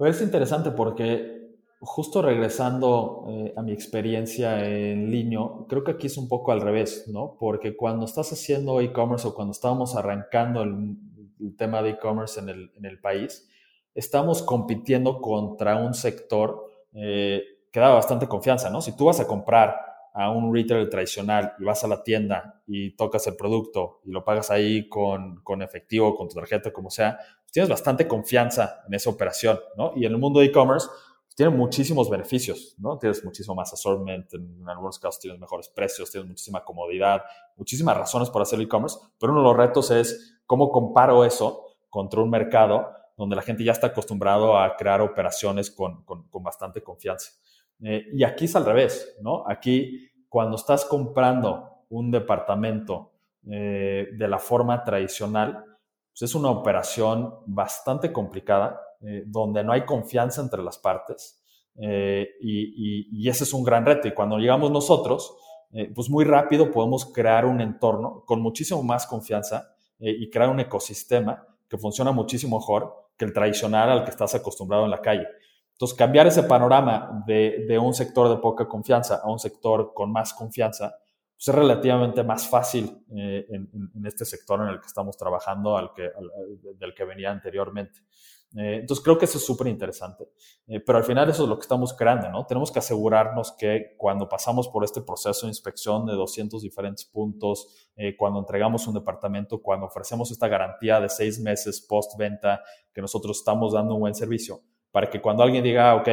[SPEAKER 2] Pues es interesante porque justo regresando eh, a mi experiencia en línea, creo que aquí es un poco al revés, ¿no? Porque cuando estás haciendo e-commerce o cuando estábamos arrancando el, tema de e-commerce en el, en país, estamos compitiendo contra un sector eh, que da bastante confianza, ¿no? Si tú vas a comprar a un retailer tradicional y vas a la tienda y tocas el producto y lo pagas ahí con, con efectivo, con tu tarjeta, como sea, tienes bastante confianza en esa operación, ¿no? Y en el mundo de e-commerce pues tiene muchísimos beneficios, ¿no? Tienes muchísimo más assortment, en, algunos casos tienes mejores precios, tienes muchísima comodidad, muchísimas razones para hacer e-commerce, pero uno de los retos es cómo comparo eso contra un mercado donde la gente ya está acostumbrado a crear operaciones con, con, con bastante confianza. Eh, y aquí es al revés, ¿no? Aquí, cuando estás comprando un departamento eh, de la forma tradicional, pues es una operación bastante complicada, eh, donde no hay confianza entre las partes. Y, y, ese es un gran reto. Y cuando llegamos nosotros, pues muy rápido podemos crear un entorno con muchísimo más confianza y crear un ecosistema que funciona muchísimo mejor que el tradicional al que estás acostumbrado en la calle. Entonces, cambiar ese panorama de, un sector de poca confianza a un sector con más confianza, pues es relativamente más fácil eh, en, este sector en el que estamos trabajando al que, del que venía anteriormente. Eh, entonces, creo que eso es súper interesante. Eh, pero al final eso es lo que estamos creando, ¿no? Tenemos que asegurarnos que cuando pasamos por este proceso de inspección de 200 diferentes puntos, cuando entregamos un departamento, cuando ofrecemos esta garantía de seis meses post-venta, que nosotros estamos dando un buen servicio, para que cuando alguien diga, ah, ok,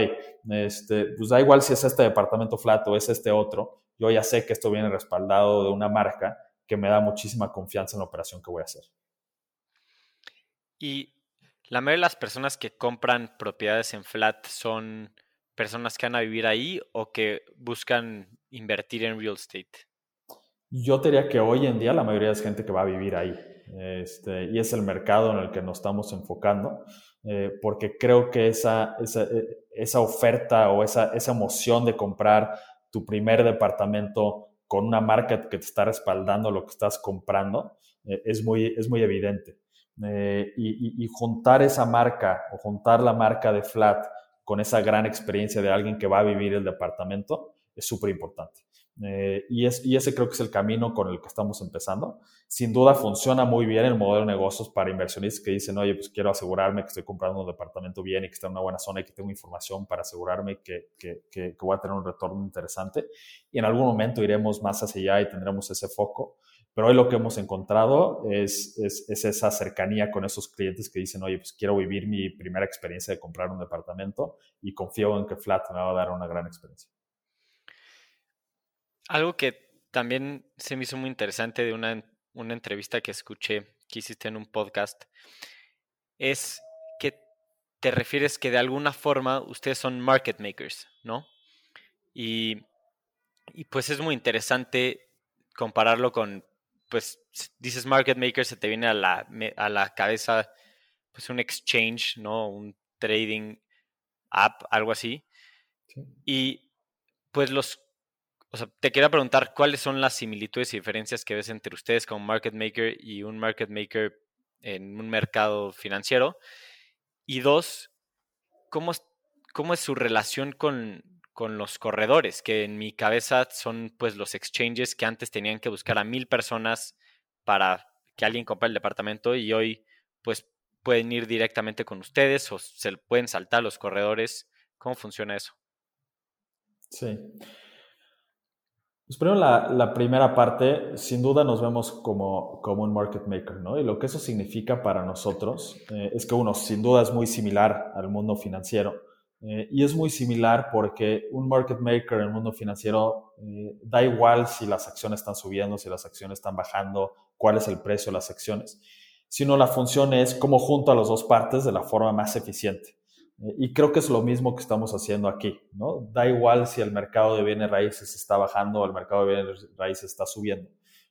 [SPEAKER 2] este, pues da igual si es este departamento flat o es este otro, yo ya sé que esto viene respaldado de una marca que me da muchísima confianza en la operación que voy a hacer.
[SPEAKER 1] Y la mayoría de las personas que compran propiedades en flat son personas que van a vivir ahí o que buscan invertir en real estate.
[SPEAKER 2] Yo diría que hoy en día la mayoría es gente que va a vivir ahí. Este, y es el mercado en el que nos estamos enfocando. Eh, porque creo que esa, esa, eh, esa oferta o esa, esa, emoción de comprar tu primer departamento con una marca que te está respaldando lo que estás comprando eh, es, muy, es muy evidente. y, y, juntar esa marca o juntar la marca de Flat con esa gran experiencia de alguien que va a vivir el departamento es súper importante. Eh, y, es, y ese creo que es el camino con el que estamos empezando. Sin duda funciona muy bien el modelo de negocios para inversionistas que dicen, oye, pues quiero asegurarme que estoy comprando un departamento bien y que está en una buena zona y que tengo información para asegurarme que, que, que, voy a tener un retorno interesante. Y en algún momento iremos más hacia allá y tendremos ese foco. Pero hoy lo que hemos encontrado es, es, es, esa cercanía con esos clientes que dicen, oye, pues quiero vivir mi primera experiencia de comprar un departamento y confío en que Flat me va a dar una gran experiencia.
[SPEAKER 1] Algo que también se me hizo muy interesante de una, una entrevista que escuché que hiciste en un podcast es que te refieres que de alguna forma ustedes son market makers, ¿no? Y, y pues es muy interesante compararlo con, pues dices market maker, se te viene a la, a la cabeza pues un exchange, ¿no? Un trading app, algo así. Y pues los te quería preguntar cuáles son las similitudes y diferencias que ves entre ustedes como market maker y un market maker en un mercado financiero. Y dos, ¿cómo, cómo es su relación con, con los corredores? Que en mi cabeza son pues los exchanges que antes tenían que buscar a mil personas para que alguien compra el departamento y hoy pues pueden ir directamente con ustedes o se pueden saltar los corredores. ¿Cómo funciona eso?
[SPEAKER 2] Sí. Pues primero la, primera parte, sin duda nos vemos como, como un market maker, ¿no? Y lo que eso significa para nosotros eh, es que uno, sin duda es muy similar al mundo financiero. Eh, y es muy similar porque un market maker en el mundo financiero eh, da igual si las acciones están subiendo, si las acciones están bajando, cuál es el precio de las acciones, sino la función es cómo junto a las dos partes de la forma más eficiente. Eh, y creo que es lo mismo que estamos haciendo aquí, ¿no? Da igual si el mercado de bienes raíces está bajando o el mercado de bienes raíces está subiendo.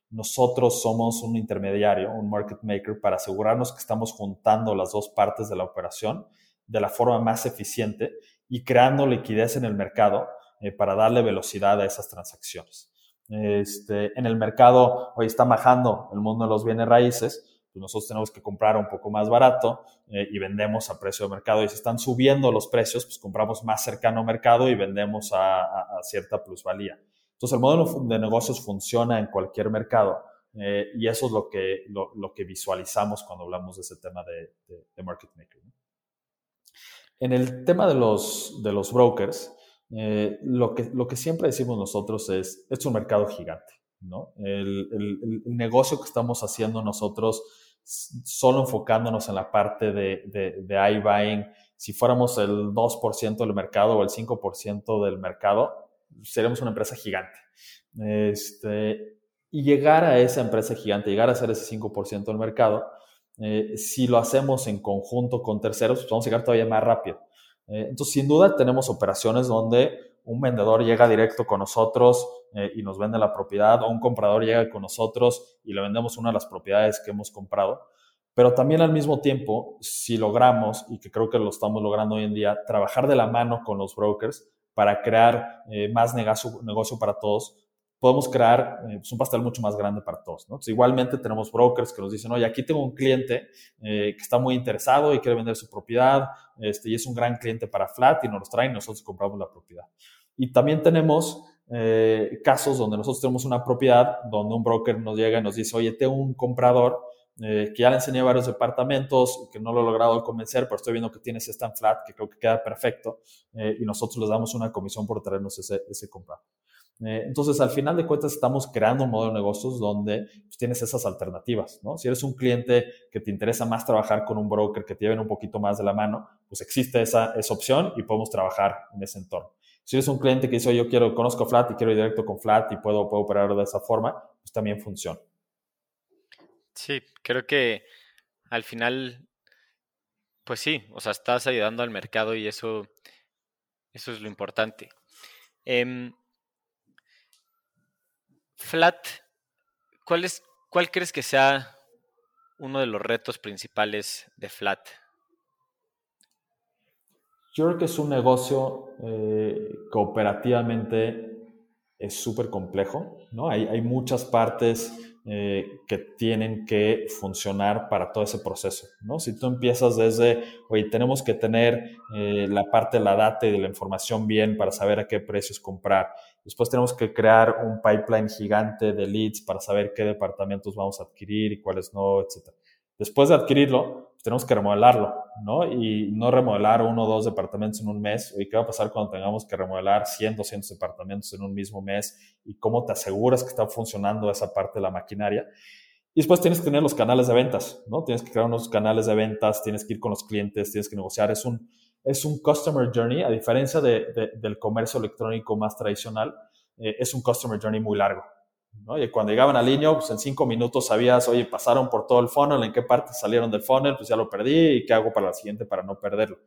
[SPEAKER 2] Nosotros somos un intermediario, un market maker, para asegurarnos que estamos juntando las dos partes de la operación de la forma más eficiente y creando liquidez en el mercado eh, para darle velocidad a esas transacciones. Este, en el mercado hoy está bajando el mundo de los bienes raíces, pues nosotros tenemos que comprar un poco más barato eh, y vendemos a precio de mercado. Y si están subiendo los precios, pues compramos más cercano al mercado y vendemos a, cierta plusvalía. Entonces el modelo de negocios funciona en cualquier mercado eh, y eso es lo que, lo, que visualizamos cuando hablamos de ese tema de, de, market making. En el tema de los, de los brokers, eh, lo, que, lo que siempre decimos nosotros es, es un mercado gigante. ¿no? El, el, el, negocio que estamos haciendo nosotros solo enfocándonos en la parte de, de, iBuying, si fuéramos el 2% del mercado o el 5% del mercado, seríamos una empresa gigante. Este, y llegar a esa empresa gigante, llegar a ser ese 5% del mercado, eh, si lo hacemos en conjunto con terceros, pues vamos a llegar todavía más rápido. Eh, entonces, sin duda, tenemos operaciones donde un vendedor llega directo con nosotros eh, y nos vende la propiedad, o un comprador llega con nosotros y le vendemos una de las propiedades que hemos comprado. Pero también al mismo tiempo, si logramos, y que creo que lo estamos logrando hoy en día, trabajar de la mano con los brokers para crear eh, más negocio, negocio, para todos, podemos crear eh, pues, un pastel mucho más grande para todos. igualmente tenemos brokers que nos dicen, oye, aquí tengo un cliente que está muy interesado y quiere vender su propiedad, este, y es un gran cliente para Flat y nos los traen y nosotros compramos la propiedad. Y también tenemos eh, casos donde nosotros tenemos una propiedad donde un broker nos llega y nos dice, oye, tengo un comprador eh, que ya le enseñé varios departamentos, que no lo he logrado convencer, pero estoy viendo que tienes esta flat, que creo que queda perfecto, eh, y nosotros les damos una comisión por traernos ese, ese comprador. entonces, al final de cuentas, estamos creando un modelo de negocios donde pues, tienes esas alternativas, ¿no? Si eres un cliente que te interesa más trabajar con un broker que te lleven un poquito más de la mano, pues existe esa, esa opción y podemos trabajar en ese entorno. Si eres un cliente que dice, yo quiero, conozco Flat y quiero ir directo con Flat y puedo, puedo operar de esa forma, pues también funciona.
[SPEAKER 1] Sí, creo que al final, pues sí, o sea, estás ayudando al mercado y eso, eso es lo importante. Em, Flat, ¿cuál, es, ¿cuál crees que sea uno de los retos principales de Flat?
[SPEAKER 2] Yo creo que es un negocio eh, cooperativamente es súper complejo, ¿no? Hay, hay muchas partes eh, que tienen que funcionar para todo ese proceso, ¿no? Si tú empiezas desde, oye, tenemos que tener eh, la parte de la data y de la información bien para saber a qué precios comprar. Después tenemos que crear un pipeline gigante de leads para saber qué departamentos vamos a adquirir y cuáles no, etc. Después de adquirirlo, tenemos que remodelarlo, ¿no? Y no remodelar uno o dos departamentos en un mes. ¿Y qué va a pasar cuando tengamos que remodelar 100, 200 departamentos en un mismo mes? ¿Y cómo te aseguras que está funcionando esa parte de la maquinaria? Y después tienes que tener los canales de ventas, ¿no? Tienes que crear unos canales de ventas, tienes que ir con los clientes, tienes que negociar. Es un, es un customer journey, a diferencia de, del comercio electrónico más tradicional, eh, es un customer journey muy largo, y cuando llegaban al línea, pues en cinco minutos sabías, oye, pasaron por todo el funnel, en qué parte salieron del funnel, pues ya lo perdí y qué hago para la siguiente para no perderlo.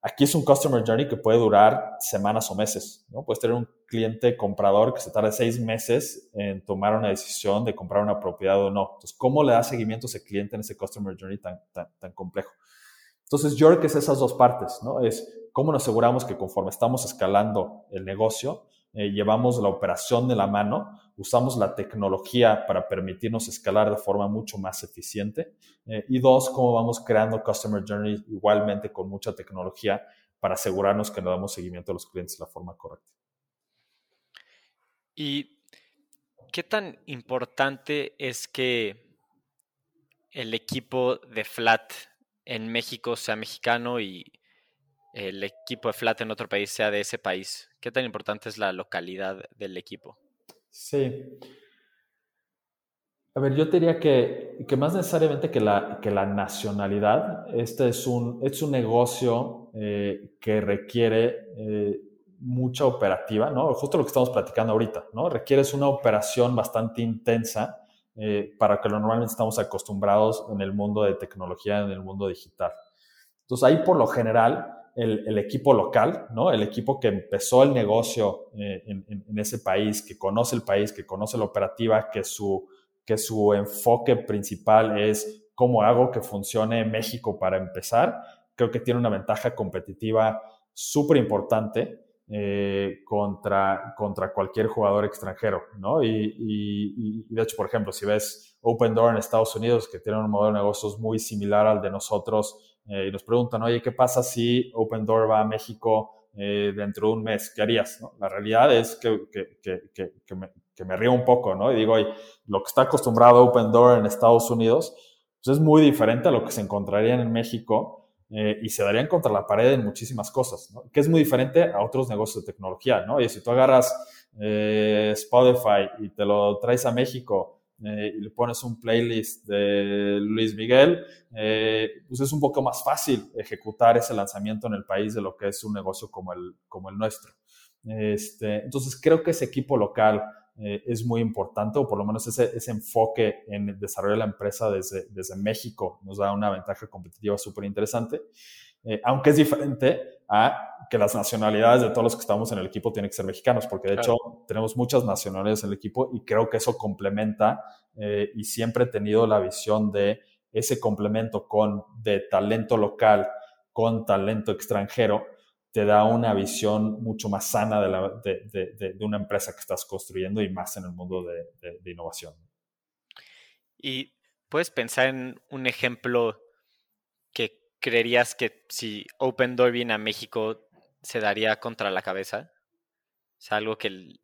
[SPEAKER 2] Aquí es un customer journey que puede durar semanas o meses, ¿no? Puedes tener un cliente comprador que se tarde seis meses en tomar una decisión de comprar una propiedad o no. Entonces, ¿cómo le da seguimiento a ese cliente en ese customer journey tan, tan, tan complejo? Entonces, yo creo que es esas dos partes, ¿no? Es cómo nos aseguramos que conforme estamos escalando el negocio, eh, llevamos la operación de la mano, usamos la tecnología para permitirnos escalar de forma mucho más eficiente. Eh, y dos, cómo vamos creando Customer Journey igualmente con mucha tecnología para asegurarnos que le damos seguimiento a los clientes de la forma correcta.
[SPEAKER 1] ¿Y qué tan importante es que el equipo de flat en México sea mexicano y el equipo de flat en otro país sea de ese país? ¿Qué tan importante es la localidad del equipo?
[SPEAKER 2] Sí. A ver, yo diría que, que más necesariamente que la, que la nacionalidad, este es un, es un negocio eh, que requiere eh, mucha operativa, ¿no? Justo lo que estamos platicando ahorita, ¿no? Requieres una operación bastante intensa eh, para que lo normalmente estamos acostumbrados en el mundo de tecnología, en el mundo digital. Entonces ahí por lo general el, equipo local, ¿no? El equipo que empezó el negocio en, en, ese país, que conoce el país, que conoce la operativa, que su que su enfoque principal es cómo hago que funcione México para empezar, creo que tiene una ventaja competitiva súper importante eh, contra, contra cualquier jugador extranjero, ¿no? Y, de hecho, por ejemplo, si ves Open Door en Estados Unidos, que tiene un modelo de negocios muy similar al de nosotros, eh, y nos preguntan, oye, ¿qué pasa si Open Door va a México eh, dentro de un mes? ¿Qué harías? La realidad es que, que, que, que me, río un poco, ¿no? Y digo, oye, lo que está acostumbrado Open Door en Estados Unidos, pues es muy diferente a lo que se encontraría en México eh, y se darían contra la pared en muchísimas cosas, ¿no? Que es muy diferente a otros negocios de tecnología, ¿no? Y si tú agarras Spotify y te lo traes a México eh, y le pones un playlist de Luis Miguel, pues es un poco más fácil ejecutar ese lanzamiento en el país de lo que es un negocio como el, como el nuestro. Este, entonces creo que ese equipo local eh, es muy importante, o por lo menos ese, ese enfoque en el desarrollo de la empresa desde, desde México nos da una ventaja competitiva súper interesante, eh, aunque es diferente a que las nacionalidades de todos los que estamos en el equipo tienen que ser mexicanos, porque de hecho tenemos muchas nacionalidades en el equipo y creo que eso complementa eh, y siempre he tenido la visión de ese complemento con de talento local con talento extranjero te da una visión mucho más sana de, una empresa que estás construyendo y más en el mundo de, innovación.
[SPEAKER 1] ¿Y puedes pensar en un ejemplo que creerías que si Open Door viene a México se daría contra la cabeza? ¿Es algo que,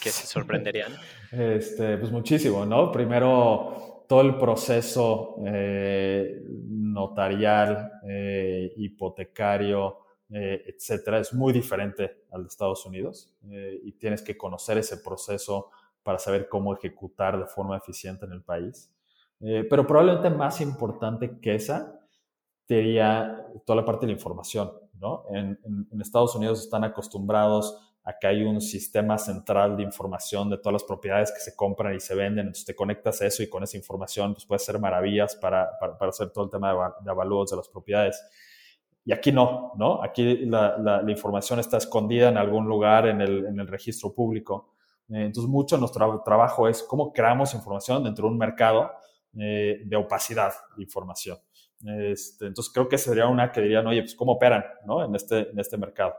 [SPEAKER 1] que se sorprenderían?
[SPEAKER 2] Este, pues muchísimo, ¿no? Primero, todo el proceso eh, notarial, eh, hipotecario, eh, etcétera, es muy diferente al de Estados Unidos eh, y tienes que conocer ese proceso para saber cómo ejecutar de forma eficiente en el país. Eh, pero probablemente más importante que esa sería toda la parte de la información. ¿no? En, Estados Unidos están acostumbrados a que hay un sistema central de información de todas las propiedades que se compran y se venden. Entonces te conectas a eso y con esa información pues, puedes hacer maravillas para, para, para hacer todo el tema de, de avalúos de las propiedades. Y aquí no, ¿no? Aquí la, la, información está escondida en algún lugar en el, en el registro público. Eh, entonces, mucho de nuestro trabajo es cómo creamos información dentro de un mercado eh, de opacidad de información. Este, entonces, creo que sería una que dirían, oye, pues, ¿cómo operan ¿no? en, este, en este mercado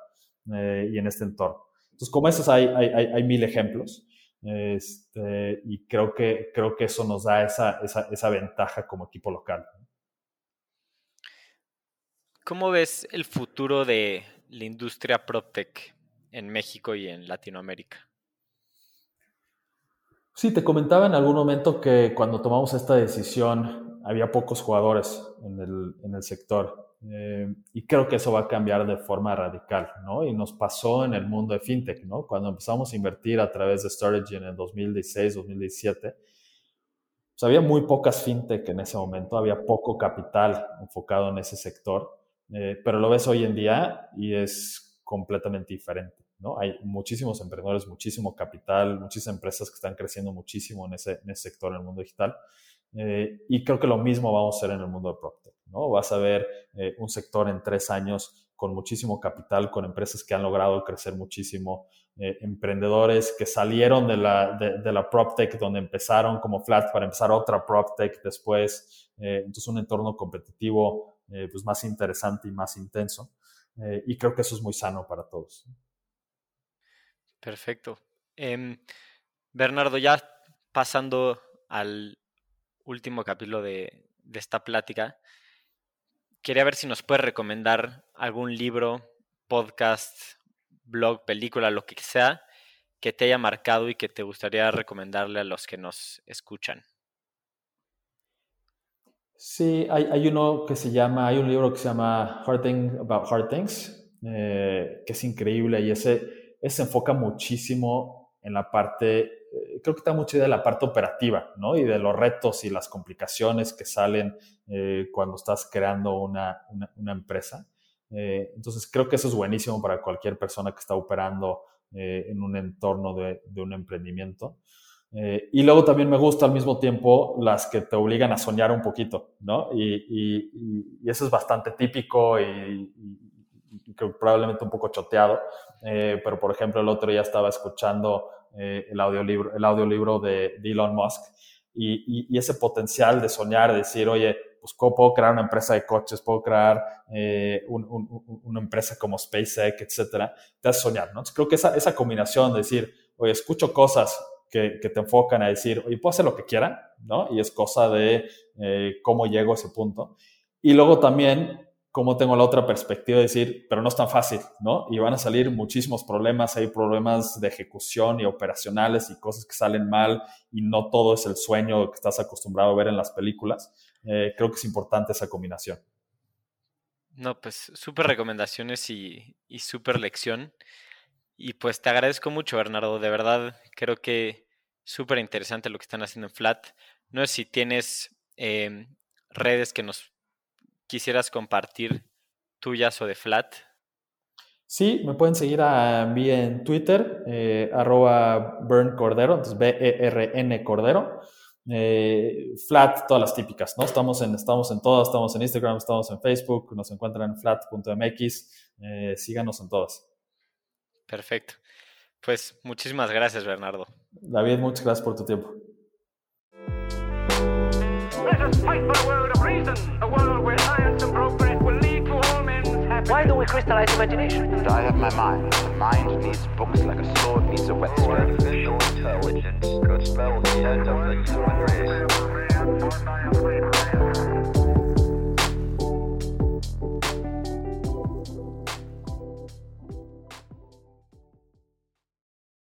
[SPEAKER 2] eh, y en este entorno? Entonces, como esos hay, hay, hay, hay mil ejemplos. Este, y creo que, creo que eso nos da esa, esa, esa ventaja como equipo local.
[SPEAKER 1] ¿Cómo ves el futuro de la industria PropTech en México y en Latinoamérica?
[SPEAKER 2] Sí, te comentaba en algún momento que cuando tomamos esta decisión había pocos jugadores en el, sector eh, y creo que eso va a cambiar de forma radical, ¿no? Y nos pasó en el mundo de fintech, ¿no? Cuando empezamos a invertir a través de Strategy en el 2016, 2017, pues había muy pocas fintech en ese momento, había poco capital enfocado en ese sector eh, pero lo ves hoy en día y es completamente diferente. ¿no? Hay muchísimos emprendedores, muchísimo capital, muchísimas empresas que están creciendo muchísimo en ese, en ese sector, en el mundo digital. Eh, y creo que lo mismo vamos a hacer en el mundo de PropTech. ¿no? Vas a ver eh, un sector en tres años con muchísimo capital, con empresas que han logrado crecer muchísimo, emprendedores que salieron de la, de, de la PropTech donde empezaron como Flat para empezar otra PropTech después. entonces un entorno competitivo eh, pues más interesante y más intenso. Eh, y creo que eso es muy sano para todos.
[SPEAKER 1] Perfecto. Em, Bernardo, ya pasando al último capítulo de, de esta plática, quería ver si nos puedes recomendar algún libro, podcast, blog, película, lo que sea, que te haya marcado y que te gustaría recomendarle a los que nos escuchan.
[SPEAKER 2] Sí, hay, hay, uno que se llama, hay un libro que se llama Hard Things About Hard Things, eh, que es increíble y ese, ese enfoca muchísimo en la parte, creo que está mucho de la parte operativa, ¿no? Y de los retos y las complicaciones que salen eh, cuando estás creando una, una, una empresa. entonces, creo que eso es buenísimo para cualquier persona que está operando en un entorno de, de un emprendimiento. Eh, y luego también me gusta al mismo tiempo las que te obligan a soñar un poquito, ¿no? Y, eso es bastante típico y, probablemente un poco choteado. Eh, pero, por ejemplo, el otro día estaba escuchando eh, el, audiolibro, el audiolibro de, Elon Musk y, ese potencial de soñar, de decir, oye, pues puedo crear una empresa de coches, puedo crear una empresa como SpaceX, etcétera, te hace soñar, ¿no? creo que esa, esa combinación de decir, oye, escucho cosas que, te enfocan a decir, oye, puedo hacer lo que quiera, ¿no? Y es cosa de eh, cómo llego a ese punto. Y luego también, cómo tengo la otra perspectiva de decir, pero no es tan fácil, ¿no? Y van a salir muchísimos problemas, hay problemas de ejecución y operacionales y cosas que salen mal y no todo es el sueño que estás acostumbrado a ver en las películas. Eh, creo que es importante esa combinación.
[SPEAKER 1] No, pues súper recomendaciones y, y súper lección. Y pues te agradezco mucho, Bernardo. De verdad, creo que súper interesante lo que están haciendo en Flat. No sé si tienes em, redes que nos quisieras compartir tuyas o de Flat.
[SPEAKER 2] Sí, me pueden seguir a mí en Twitter, eh, arroba Bern Cordero, entonces B-E-R-N Cordero. Eh, flat, todas las típicas, ¿no? Estamos en, estamos en todas, estamos en Instagram, estamos en Facebook, nos encuentran en flat.mx, eh, síganos en todas.
[SPEAKER 1] Perfecto. Pues muchísimas gracias, Bernardo.
[SPEAKER 2] David, muchas gracias por tu tiempo.
[SPEAKER 4] A world where science and progress will lead to all men's happiness.
[SPEAKER 2] Why do we crystallize imagination? And I have my mind. The mind needs books like a sword needs a whetstone. Artificial intelligence could spell the end of the human race.